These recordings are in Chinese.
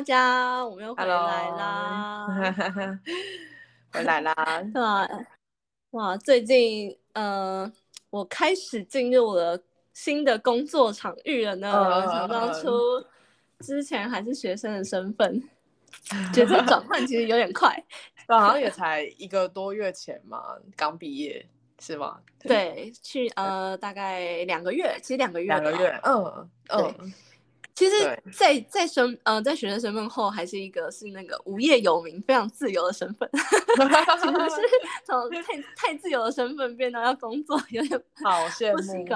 大家，我们又回来啦！回来啦！哇哇，最近呃，我开始进入了新的工作场域了呢。嗯想当初之前还是学生的身份，角色转换其实有点快。对，好像也才一个多月前嘛，刚毕业是吗？对，去呃大概两个月，其实两个月，两个月，。嗯嗯，其实对，在在身呃在学生身份后，还是一个是那个无业游民，非常自由的身份。其实是 从太太自由的身份变到要工作，有点 好羡慕。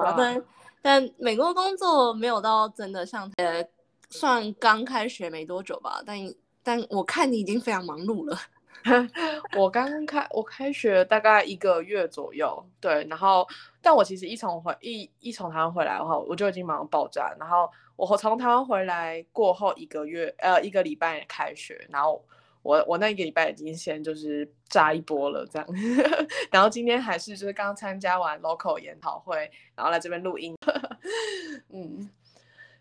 啊但但美国工作没有到真的像呃，算刚开学没多久吧，但但我看你已经非常忙碌了。我刚开我开学大概一个月左右，对，然后但我其实一从回一一从台湾回来的话，我就已经忙到爆炸。然后我从台湾回来过后一个月，呃，一个礼拜开学，然后我我那一个礼拜已经先就是炸一波了这样，然后今天还是就是刚参加完 local 研讨会，然后来这边录音，嗯，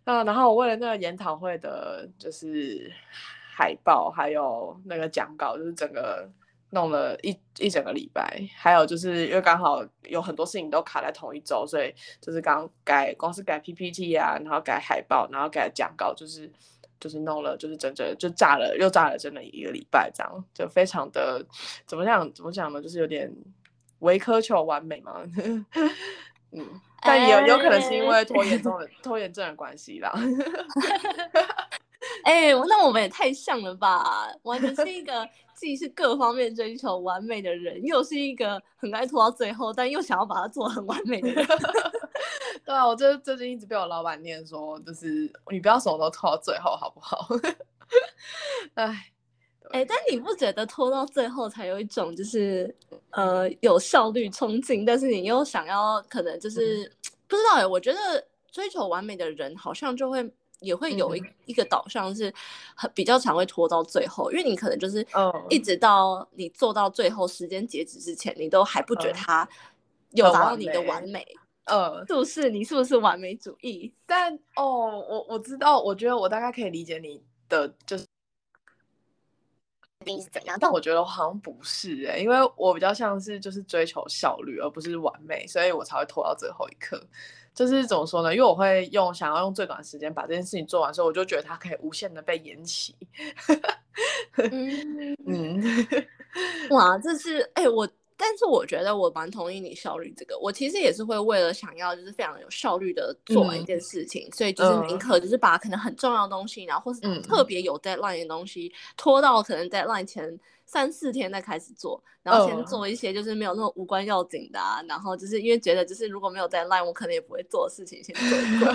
啊，然后我为了那个研讨会的，就是海报还有那个讲稿，就是整个弄了一一整个礼拜，还有就是因为刚好有很多事情都卡在同一周，所以就是刚改光是改 PPT 啊，然后改海报，然后改讲稿，就是就是弄了就是整整就炸了又炸了整整一个礼拜，这样就非常的怎么讲怎么讲呢，就是有点唯苛求完美嘛，嗯，但也有可能是因为拖延症的拖延症的关系啦。哎、那我们也太像了吧！完全是一个既是各方面追求完美的人，又是一个很爱拖到最后，但又想要把它做很完美的人。对啊，我这最近一直被我老板念说，就是你不要什么都拖到最后，好不好？哎，哎、但你不觉得拖到最后才有一种就是呃有效率冲劲，但是你又想要可能就是、不知道哎、我觉得追求完美的人好像就会也会有一、嗯一个导向是很比较常会拖到最后，因为你可能就是嗯一直到你做到最后时间截止之前，你都还不觉得嗯他有到你的完美，呃，是不是？你是不是完美主义？但哦，我我知道，我觉得我大概可以理解你的就是定是怎样？但我觉得我好像不是哎、因为我比较像是就是追求效率，而不是完美，所以我才会拖到最后一刻。就是怎么说呢？因为我会用想要用最短时间把这件事情做完，所以我就觉得它可以无限的被延期。嗯，嗯，哇，这是哎、我，但是我觉得我蛮同意你效率这个。我其实也是会为了想要就是非常有效率的做完一嗯件事情，所以就是嗯宁可就是把可能很重要的东西，然后或是嗯特别有 deadline 的东西拖到可能 deadline 前三四天再开始做，然后先嗯做一些就是没有那种无关要紧的啊，然后就是因为觉得就是如果没有 deadline，我可能也不会做的事情先做一做。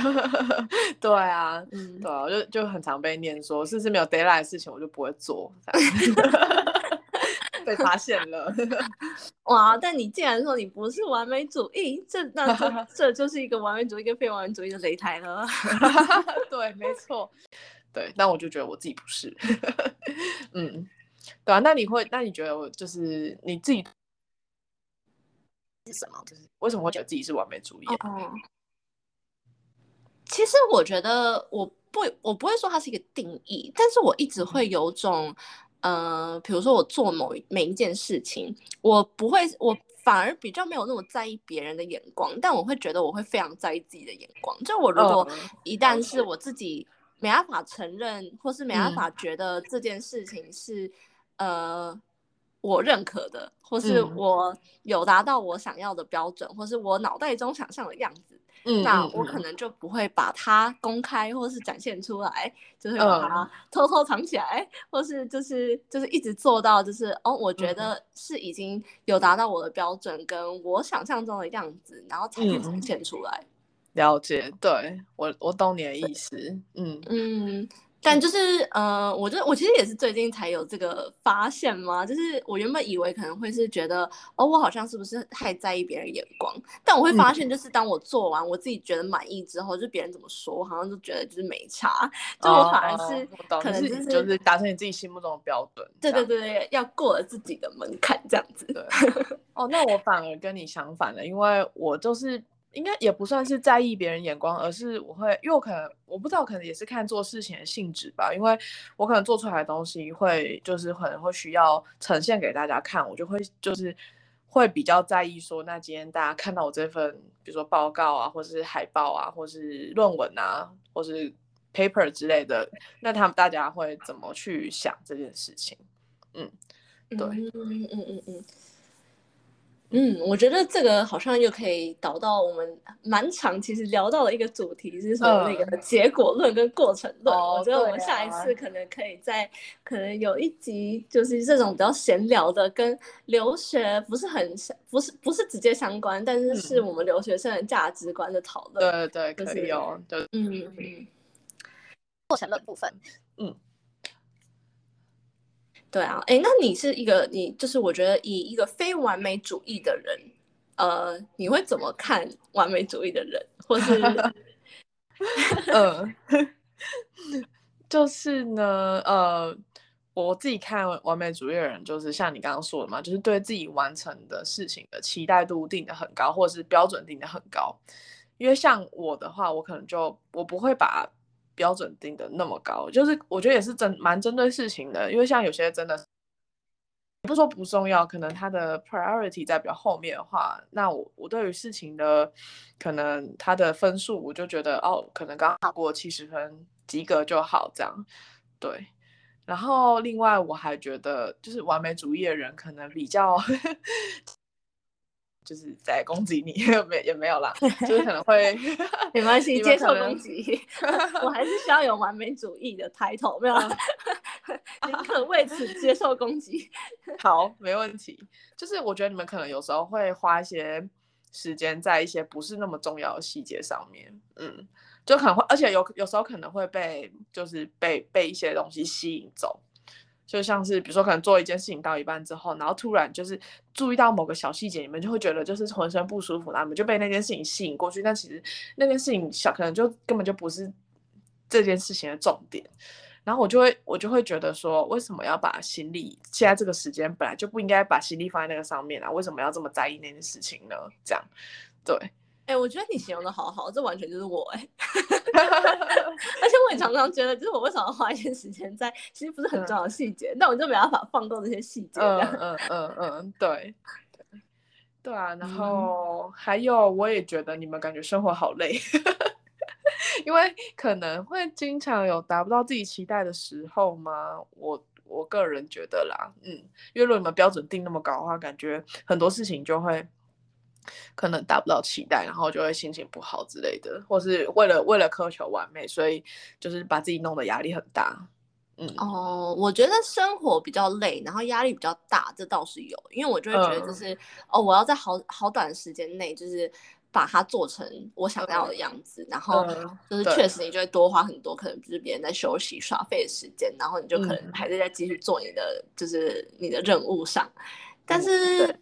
对啊，嗯，对啊，我就就很常被念说，是不是没有 d a y l i g h t 的事情我就不会做，被发现了。哇！但你既然说你不是完美主义，这那这 这就是一个完美主义跟非完美主义的擂台了。对，没错，对，但我就觉得我自己不是。嗯，对啊，那你会，那你觉得我就是你自己是什么？就是为什么会觉得自己是完美主义啊？哦，其实我觉得我不我不会说它是一个定义，但是我一直会有种，呃，比如说我做某一每一件事情，我不会我。反而比较没有那么在意别人的眼光，但我会觉得我会非常在意自己的眼光。就我如果嗯一旦是我自己没办法承认，或是没办法觉得这件事情是、呃我认可的，或是嗯。我有达到我想要的标准，或是我脑袋中想象的样子，嗯，那我可能就不会把它公开或是展现出来，就是把嗯它偷偷藏起来，或是就是就是一直做到就是哦，我觉嗯。得是已经有达到我的标准跟我想象中的样子，然后才去展嗯现出来。了解，对我我懂你的意思，嗯。嗯，但就是呃，我这我其实也是最近才有这个发现嘛，就是我原本以为可能会是觉得哦，我好像是不是太在意别人眼光，但我会发。现就是当我做完我自己觉得满意之后，就别人怎么说，我好像就觉得就是没差，就我反而是哦可能就你是就是达成你自己心目中的标准，对对对对，要过了自己的门槛这样子。对，哦，那我反而跟你相反了，因为我就是应该也不算是在意别人眼光，而是我会，因为我可能我不知道，可能也是看做事情的性质吧，因为我可能做出来的东西会就是可能会需要呈现给大家看，我就会就是会比较在意说，那今天大家看到我这份，比如说报告啊，或是海报啊，或是论文啊，或是 paper 之类的，那他们大家会怎么去想这件事情？嗯，对嗯嗯嗯嗯嗯。嗯，我觉得这个好像又可以导到我们蛮长，其实聊到了一个主题是说那个结果论跟过程论。哦我觉得我们下一啊次可能可以在可能有一集就是这种比较闲聊的，跟留学不是很相，不是不是直接相关，但是是嗯我们留学生的价值观的讨论。对对可以哦，对嗯嗯嗯。过程论部分。对啊，哎，那你是一个你就是我觉得以一个非完美主义的人，呃，你会怎么看完美主义的人，或是 嗯，就是呢，呃，我自己看完美主义的人，就是像你刚刚说的嘛，就是对自己完成的事情的期待度定的很高，或者是标准定的很高。因为像我的话，我可能就我不会把标准定的那么高，就是我觉得也是针蛮针对事情的，因为像有些真的。不说不重要，可能他的 priority 在比较后面的话，那我我对于事情的可能他的分数，我就觉得哦，可能刚好过七十分及格就好，这样对。然后另外我还觉得，就是完美主义的人可能比较 就是在攻击你，没也没有啦，就是可能会 没关系，接受攻击，我还是需要有完美主义的 title，没有啦，宁可为此接受攻击。好，没问题。就是我觉得你们可能有时候会花一些时间在一些不是那么重要的细节上面，嗯，就可能会，而且有有时候可能会被就是被被一些东西吸引走，就像是比如说可能做一件事情到一半之后，然后突然就是注意到某个小细节，你们就会觉得就是浑身不舒服，然后你们就被那件事情吸引过去，但其实那件事情小可能就根本就不是这件事情的重点。然后我就会我就会觉得说，为什么要把心力现在这个时间本来就不应该把心力放在那个上面啊？为什么要这么在意那件事情呢？这样，对，哎、我觉得你形容的好好，这完全就是我哎、而且我也常常觉得，就是我为什么要花一些时间在其实不是很重要的细节，但我就没办法放过这些细节。这嗯嗯嗯嗯，对，对，对啊。然嗯后还有，我也觉得你们感觉生活好累，因为可能会经常有达不到自己期待的时候吗？我我个人觉得啦，嗯，因为如果你们标准定那么高的话，感觉很多事情就会可能达不到期待，然后就会心情不好之类的，或是为了为了苛求完美，所以就是把自己弄得压力很大。嗯，哦，我觉得生活比较累，然后压力比较大，这倒是有，因为我就会觉得就嗯是、哦，我要在好好短时间内，就是把它做成我想要的样子，然后嗯就是确实你就会多花很多，可能就是别人在休息耍废的时间，然后你就可能嗯还是在继续做你的就是你的任务上，但嗯是对。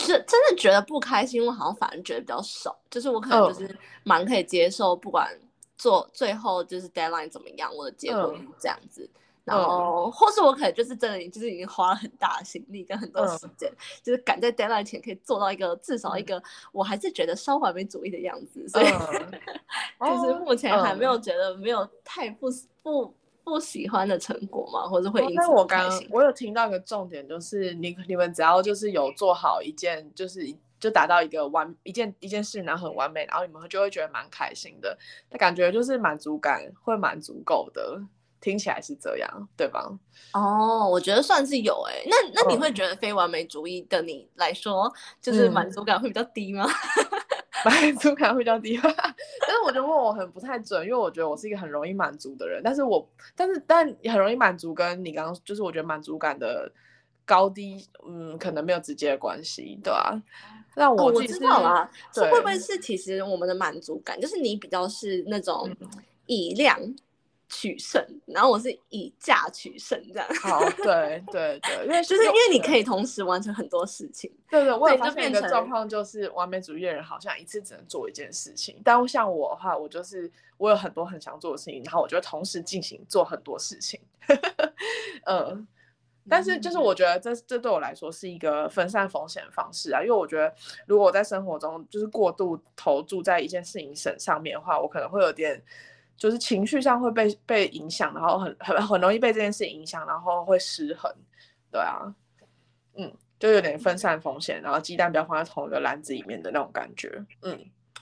是真的觉得不开心，我好像反而觉得比较少，就是我可能就嗯。是蛮可以接受，不管做最后就是 deadline 怎么样，我的结果嗯是这样子。然嗯。后，或是我可能就是真的，就是已经花了很大的心力跟很多嗯。时间，就是赶在 deadline 前可以做到一个至少一个我还是觉得稍完美主义的样子，所以、嗯。就是哦目前还没有嗯。觉得没有太不不不喜欢的成果嘛，或者会哦因此但我刚。我有听到一个重点，就是你你们只要就是有做好一件，就是就达到一个完一件一件事，然后很完美，然后你们就会觉得蛮开心的，那感觉就是满足感会蛮足够的，听起来是这样，对吧？哦，我觉得算是有诶、那那你嗯会觉得非完美主义的你来说，就是满嗯足感会比较低吗？满足感会比较低，但是我就问我很不太准，因为我觉得我是一个很容易满足的人，但是我但是但很容易满足，跟你刚刚就是我觉得满足感的高低，嗯，可能没有直接的关系，对吧？那我我知道啦，这会不会是其实我们的满足感，就是你比较是那种以量。取胜，然后我是以价取胜这样。好，对对对，因为就是因为你可以同时完成很多事情。对对，我也发现一个状况，就是完美主义的人好像一次只能做一件事情。但像我的话，我就是我有很多很想做的事情，然后我就同时进行做很多事情。嗯，但是就是我觉得这这对我来说是一个分散风险的方式啊，因为我觉得如果我在生活中就是过度投注在一件事情上上面的话，我可能会有点。就是情绪上会被被影响，然后很很很容易被这件事影响，然后会失衡，对啊，嗯，就有点分散风险，然后鸡蛋不要放在同一个篮子里面的那种感觉，嗯，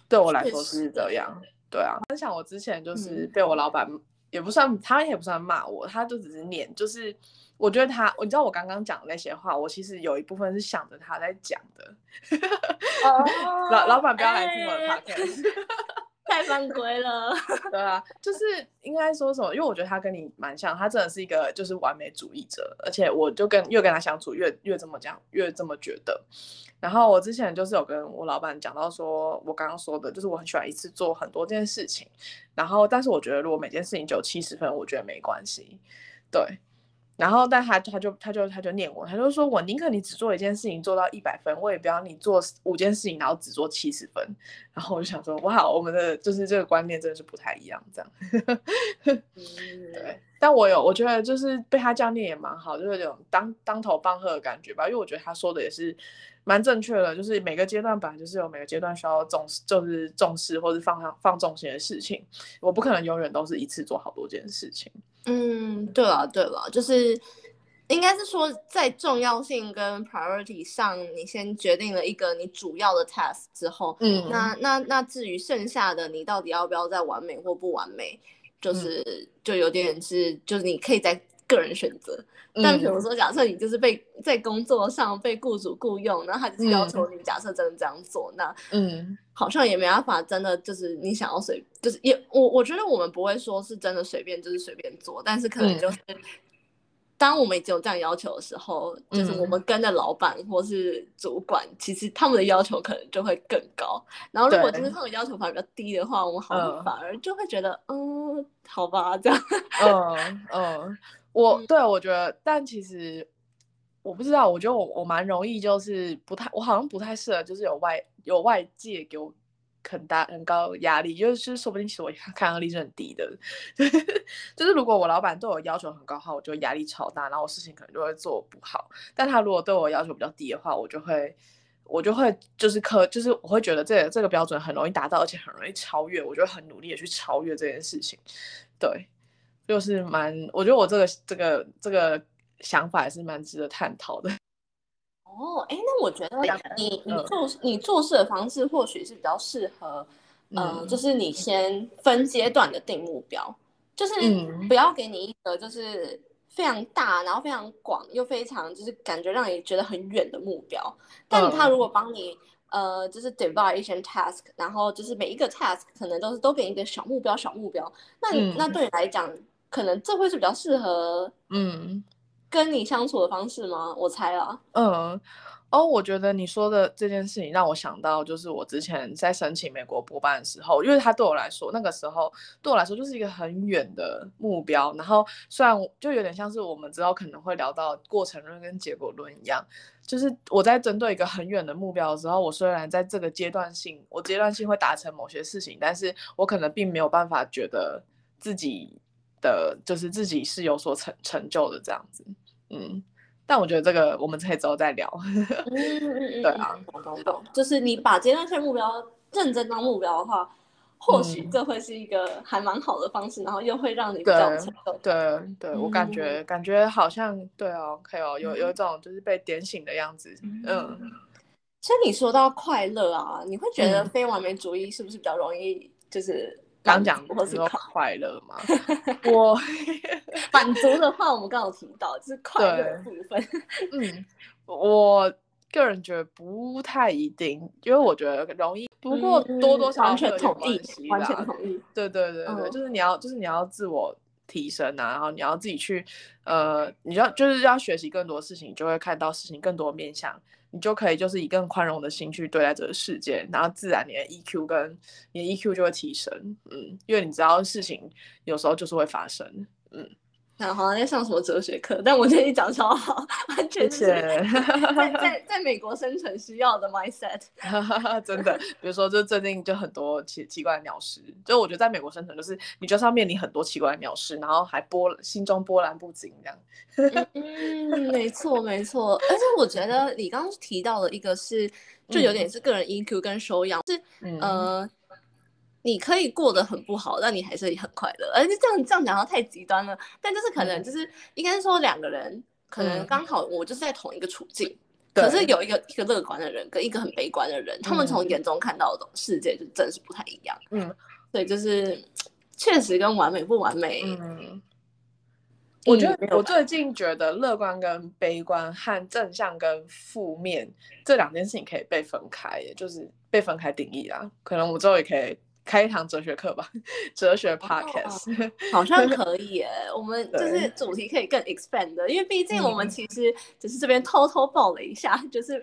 对我来说是这样，对啊。分享我之前就是被我老板也不算，他也不算骂我，他就只是念，就是我觉得他，你知道我刚刚讲的那些话，我其实有一部分是想着他在讲的，老老板不要来听我的 podcast。太犯规了，对啊，就是应该说什么？因为我觉得他跟你蛮像，他真的是一个就是完美主义者，而且我就跟越跟他相处越越这么讲，越这么觉得。然后我之前就是有跟我老板讲到说，我刚刚说的就是我很喜欢一次做很多件事情，然后但是我觉得如果每件事情只有七十分，我觉得没关系，对。然后，但他他就他就他就念我，他就说我宁可你只做一件事情做到一百分，我也不要你做五件事情然后只做七十分。然后我就想说，哇，我们的就是这个观念真的是不太一样，这样。对，但我有我觉得就是被他这样念也蛮好，就是有种当当头棒喝的感觉吧。因为我觉得他说的也是蛮正确的，就是每个阶段本来就是有每个阶段需要重视，就是重视或是放上放重心的事情。我不可能永远都是一次做好多件事情。嗯，对了对了，就是应该是说在重要性跟 priority 上，你先决定了一个你主要的 task 之后，嗯，那那那至于剩下的你到底要不要再完美或不完美，就是就有点是就是你可以在个人选择。但比如说，假设你就是被在工作上被雇主雇佣，然后他就是要求你，假设真的这样做，那嗯，好像也没办法，真的就是你想要随，就是也我我觉得我们不会说是真的随便就是随便做，但是可能就是当我们已经有这样要求的时候，就是我们跟着老板或是主管，其实他们的要求可能就会更高。然后如果就是他们要求反而比较低的话，我们好像反而就会觉得，嗯，好吧，这样，嗯嗯。我对我觉得，但其实我不知道，我觉得我我蛮容易，就是不太，我好像不太适合，就是有外有外界给我很大很高压力，就是说不定其实我 抗压力是很低的，就是如果我老板对我要求很高的话，我就压力超大，然后我事情可能就会做不好。但他如果对我要求比较低的话，我就会我就会就是可就是我会觉得这个这个标准很容易达到，而且很容易超越，我就会很努力的去超越这件事情，对。就是蛮，我觉得我这个这个这个想法也是蛮值得探讨的。哦，哎，那我觉得你你做你做事的方式或许是比较适合，嗯，就是你先分阶段的定目标，就是不要给你一个就是非常大，然后非常广又非常就是感觉让你觉得很远的目标。但他如果帮你呃，就是 divide 一些 task，然后就是每一个 task 可能都是都给你一个小目标小目标，那你那对你来讲。可能这会是比较适合嗯跟你相处的方式吗？我猜啊。嗯哦，我觉得你说的这件事情让我想到，就是我之前在申请美国博班的时候，因为他对我来说，那个时候对我来说就是一个很远的目标。然后虽然就有点像是我们之后可能会聊到过程论跟结果论一样，就是我在针对一个很远的目标的时候，我虽然在这个阶段性，我阶段性会达成某些事情，但是我可能并没有办法觉得自己。的，就是自己是有所成成就的这样子，嗯，但我觉得这个我们可以之后再聊。对啊，懂懂懂，就是你把阶段性目标认真当目标的话，或许这会是一个还蛮好的方式，然后又会让你比较成就。对对，我感觉感觉好像对哦，可以哦，有有一种就是被点醒的样子，嗯。其实你说到快乐啊，你会觉得非完美主义是不是比较容易就是？刚讲或是快乐嘛，我 满足的话，我们刚刚提到就是快乐部分。嗯，我个人觉得不太一定，因为我觉得容易不过多多少少完全会有点同意，完啦全同意。对对对对，嗯就是你要就是你要自我提升啊，然后你要自己去呃，你要就是要学习更多事情，就会看到事情更多面向，你就可以就是以更宽容的心去对待这个世界，然后自然你的 EQ 跟你的 EQ 就会提升，嗯，因为你知道事情有时候就是会发生，嗯，然后在上什么哲学课，但我觉得你讲超好，完全是在在 在美国生存需要的 mindset。真的，比如说，就最近就很多奇奇怪的鸟事，就我觉得在美国生存，就是你就是要面临很多奇怪的鸟事，然后还波心中波澜不惊这样。嗯，没错没错，而且我觉得你刚刚提到的一个是，就有点是个人 EQ 跟收养，是嗯呃，你可以过得很不好，但你还是很快乐。而且这样这样讲到太极端了，但就是可能嗯就是应该说两个人可能嗯刚好我就是在同一个处境。对可是有一个一个乐观的人跟一个很悲观的人，他们从嗯眼中看到的世界就真是不太一样。嗯所以就是确实跟完美不完美，嗯，我觉得我最近觉得乐观跟悲观和正向跟负面这两件事情可以被分开，也就是被分开定义啦。可能我们之后也可以开一堂哲学课吧，哲学 podcast。好像 可以耶。我们就是主题可以更 expand 的，因为毕竟我们嗯其实只是这边偷偷爆了一下，就是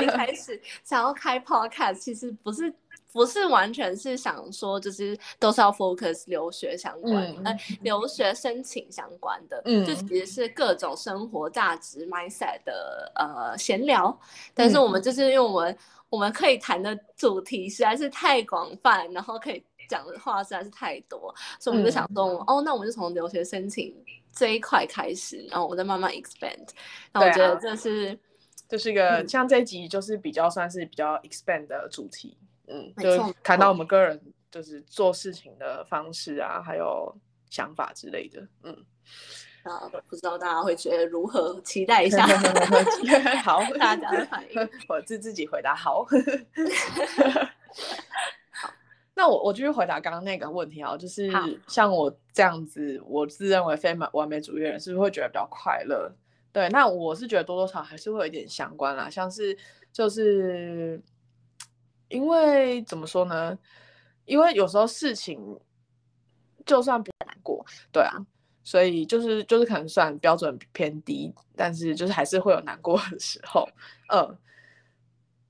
一开始想要开 podcast，其实不是。不是完全是想说，就是都是要 focus 留学相关，嗯呃，留学申请相关的，嗯就其实是各种生活价值 mindset 的呃闲聊。但是我们就是因为我们我们可以谈的主题实在是太广泛，然后可以讲的话实在是太多，所以我们就想说，哦，那我们就从留学申请这一块开始，然后我们再慢慢 expand。那我觉得这是。这是一个、嗯像这一集就是比较算是比较 expand 的主题，嗯，就谈到我们个人就是做事情的方式啊，还有想法之类的，嗯，啊，不知道大家会觉得如何？期待一下 好，大家的反应。我自自己回答好。那我我继续回答刚刚那个问题啊，就是像我这样子，我自认为非完完美主义人，是不是会觉得比较快乐？对，那我是觉得多多少少还是会有一点相关啦，像是就是因为怎么说呢？因为有时候事情就算不难过，对啊，所以就是就是可能算标准偏低，但是就是还是会有难过的时候，嗯，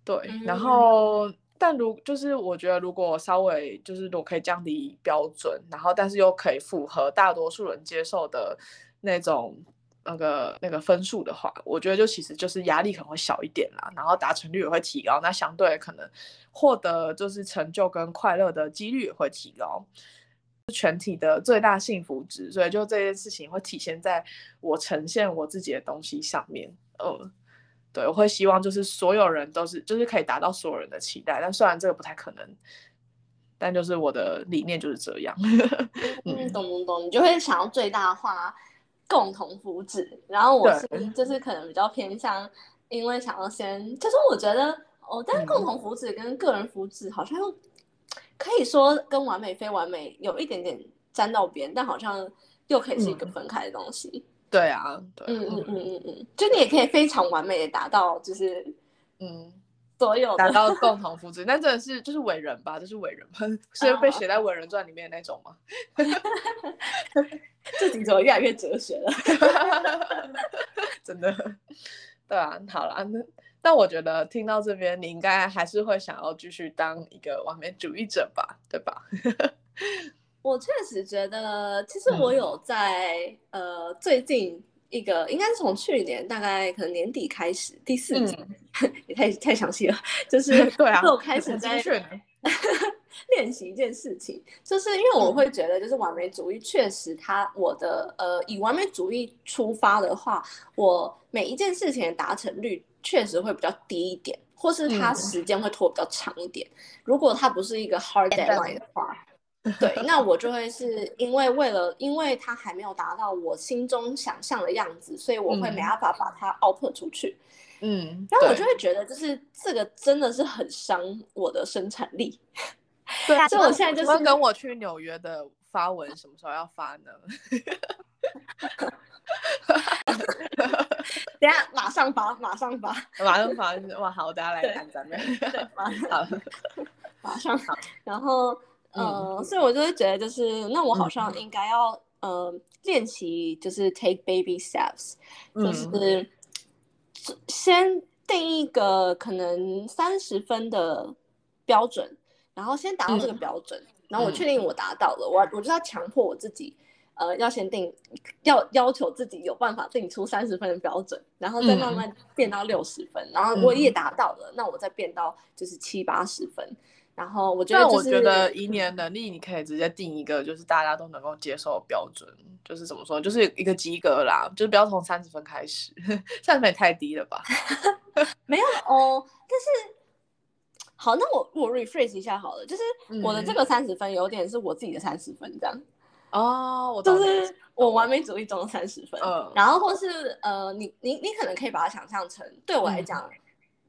对，然嗯后但如就是我觉得如果稍微就是如果可以降低标准，然后但是又可以符合大多数人接受的那种那个那个分数的话，我觉得就其实就是压力可能会小一点啦，然后达成率也会提高，那相对可能获得就是成就跟快乐的几率也会提高。全体的最大幸福值，所以就这件事情会体现在我呈现我自己的东西上面。嗯，对，我会希望就是所有人都是就是可以达到所有人的期待，但虽然这个不太可能，但就是我的理念就是这样。嗯，懂懂懂，你就会想要最大化共同福祉。然后我是就是可能比较偏向，因为想要先，就是我觉得哦，但是共嗯同福祉跟个人福祉好像又可以说跟完美非完美有一点点沾到边，但好像又可以是一个嗯分开的东西。对啊，对，嗯嗯嗯嗯嗯，就你也可以非常完美的达到，就是嗯，所有的达到共同福祉，那真的是就是伟人吧，就是伟人吧，是被写在伟人传里面的那种吗？自己怎么越来越哲学了？真的，对啊，好了，那那我觉得听到这边，你应该还是会想要继续当一个完美主义者吧，对吧？我确实觉得，其实我嗯。有在、呃最近一个，应该是从去年大概可能年底开始，第四季、也太太详细了，就是嗯 对啊，我开始在练习一件事情，就是因为我嗯。会觉得，就是完美主义确实它我的呃以完美主义出发的话，我每一件事情的达成率确实会比较低一点，或是它嗯时间会拖比较长一点。如果它不是一个 hard deadline 的话，对，那我就会是因为为了，因为它还没有达到我心中想象的样子，所以我会没嗯办法把它 output 出去。嗯，对然后我就会觉得，就是这个真的是很伤我的生产力。对所以我现在就是跟我去纽约的发文什么时候要发呢？等下马上发，马上发。马上发哇，好，大家来看咱们。对，马上好，马上好。然后呃，所以我就会觉得，就是那我好像应该要呃练习，就是 take baby steps，就是先定一个可能三十分的标准，然后先达到这个标准，然后我确定我达到了，我我就要强迫我自己。呃，要先定，要要求自己有办法定出三十分的标准，然后再慢慢变到六十分，然后我也达到了，那我再变到就是七八十分，然后我觉得，我觉得以你的能力，你可以直接定一个就是大家都能够接受的标准，就是怎么说，就是一个及格啦，就是不要从三十分开始，三十分也太低了吧？没有哦，但是好，那我我 rephrase 一下好了，就是我的这个三十分有点是我自己的三十分这样。哦，我就是我完美主义中的三十分，嗯，然后或是呃，你你你可能可以把它想象成对我来讲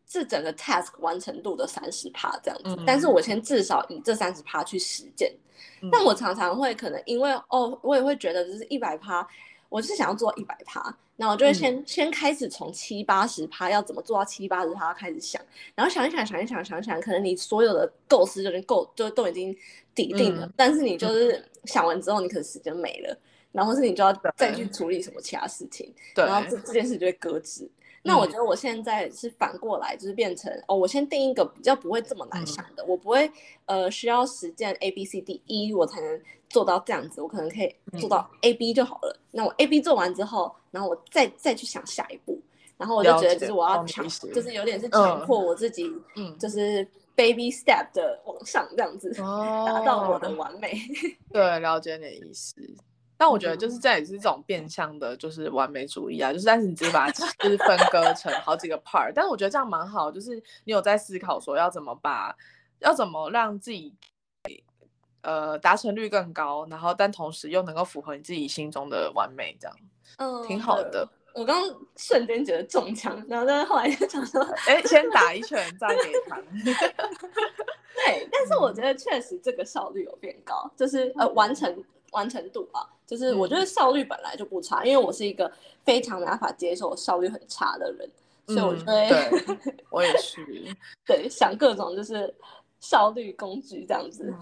是整个 task 完成度的三十趴这样子，但是我先至少以这三十趴去实践，但我常常会可能因为哦，我也会觉得就是一百趴。我是想要做一百趴，那我就会先先开始从七八十趴要怎么做到七八十趴开始想，然后想一想想一想想一想，可能你所有的构思就已经够，就都已经底定了，但是你就是想完之后，你可能时间没了，然后是你就要再去处理什么其他事情，然后这这件事就会搁置。那我觉得我现在是反过来，就是变成哦，我先定一个比较不会这么难想的，我不会呃需要实践 A B C D E 我才能做到这样子，我可能可以做到 A B 就好了。那我 A B 做完之后，然后我再再去想下一步，然后我就觉得就是我要强，就是有点是强迫我自己，嗯，就是 baby step 的往上这样子，达到我的完美。对，了解你的意思。但我觉得就是这也是这种变相的，就是完美主义啊，就是但是你直接把它就是分割成好几个 part，但是我觉得这样蛮好，就是你有在思考说要怎么把，要怎么让自己，呃，达成率更高，然后但同时又能够符合你自己心中的完美，这样，嗯，挺好的。我刚瞬间觉得中枪，然后但是后来就想说，哎，先打一拳再给他。对，但是我觉得确实这个效率有变高，就是呃完成。完成度啊，就是我觉得效率本来就不差，因为我是一个非常没办法接受效率很差的人，所以我觉得，对，我也是，对，想各种就是效率工具这样子。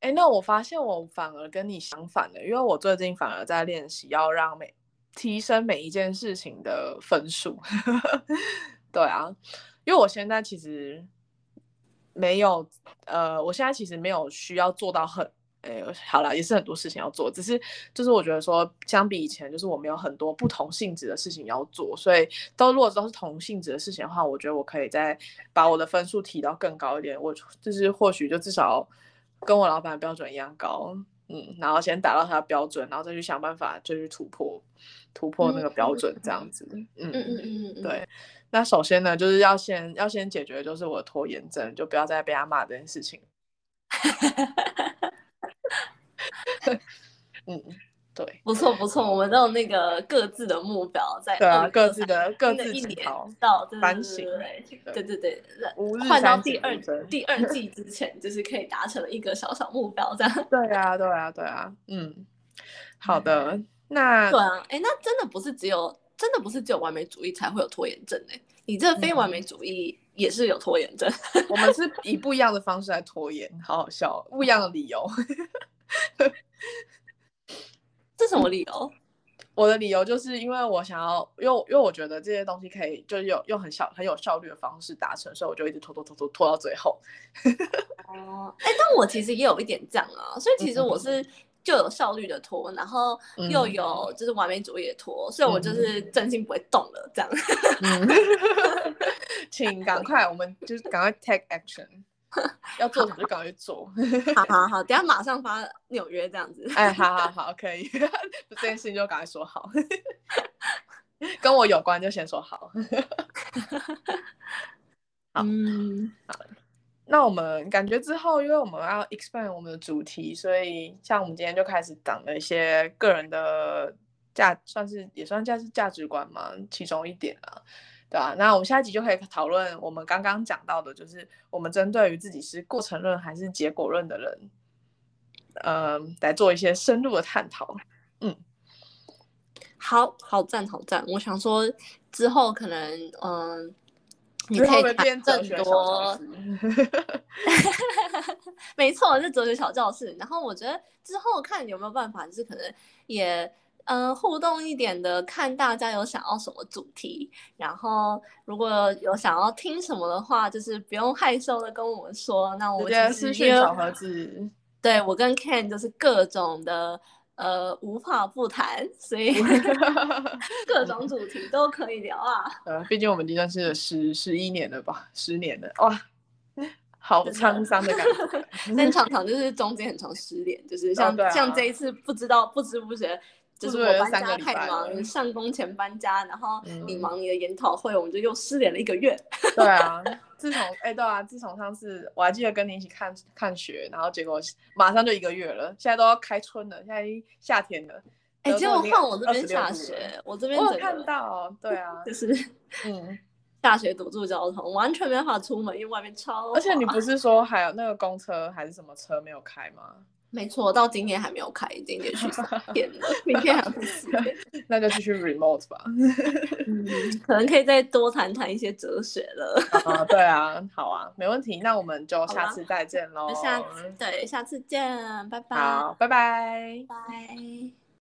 哎，那我发现我反而跟你相反的，因为我最近反而在练习要让每提升每一件事情的分数。对啊，因为我现在其实没有，呃，我现在其实没有需要做到很。哎，好了，也是很多事情要做，只是就是我觉得说，相比以前，就是我们有很多不同性质的事情要做，所以都如果都是同性质的事情的话，我觉得我可以再把我的分数提到更高一点，我就是或许就至少跟我老板的标准一样高，嗯，然后先达到他的标准，然后再去想办法就去突破突破那个标准，这样子，嗯嗯嗯嗯，对。那首先呢，就是要先要先解决就是我的拖延症，就不要再被他骂这件事情。嗯，对，不错不错，我们都有那个各自的目标在，对啊，各自的各自一年到反省，对对对，换到第二第二季之前，就是可以达成一个小小目标这样。对啊，对啊，对啊，嗯，好的，那对啊，哎，那真的不是只有真的不是只有完美主义才会有拖延症哎，你这非完美主义也是有拖延症。我们是以不一样的方式来拖延，好好笑，不一样的理由。这什么理由？我的理由就是因为我想要，因为因为我觉得这些东西可以就是用用很小很有效率的方式达成，所以我就一直拖拖拖拖拖到最后。哦，哎，但我其实也有一点这样啊，所以其实我是就有效率的拖，然后又有就是完美主义的拖，所以我就是真心不会动了这样。请赶快，我们就是赶快 take action。要做什么就赶快去做。好好好，等下马上发纽约这样子。哎，好好好，可以。这件事情就赶快说好。跟我有关就先说好。好，嗯，好。那我们感觉之后，因为我们要 expand 我们的主题，所以像我们今天就开始讲了一些个人的价，算是也算价是价值观嘛，其中一点啊。对啊，那我们下一集就可以讨论我们刚刚讲到的，就是我们针对于自己是过程论还是结果论的人，呃，来做一些深入的探讨。嗯，好好赞，好赞！我想说之后可能，嗯，你可以变更多。没错，是哲学小教室。然后我觉得之后看有没有办法，就是可能也嗯、呃互动一点的，看大家有想要什么主题，然后如果有想要听什么的话，就是不用害羞的跟我们说。那我直接其实私讯小盒子，对我跟 Ken 就是各种的呃无话不谈，所以 各种主题都可以聊啊。呃，毕竟我们已经认识了十十一年了吧，十年了，哇，好沧桑的感觉。但常常就是中间很长失联，就是像、像这一次不知道不知不觉，就是我搬家三个太忙，了 上工前搬家，然后你嗯忙你的研讨会，我们就又失联了一个月。对啊，自从哎、对啊，自从上次我还记得跟你一起看看雪，然后结果马上就一个月了，现在都要开春了，现在夏天了。哎、结果换我这边26下雪，我这边我看到，对啊，就是嗯，下雪堵住交通，完全没办法出门，因为外面超而且你不是说还有那个公车还是什么车没有开吗？没错，到今天还没有开，已经连续三 天了，明天还不是。那就继续 remote 吧。嗯，可能可以再多谈谈一些哲学了。啊，对啊，好啊，没问题，那我们就下次再见喽。下次对，下次见，拜拜，好，拜拜。拜。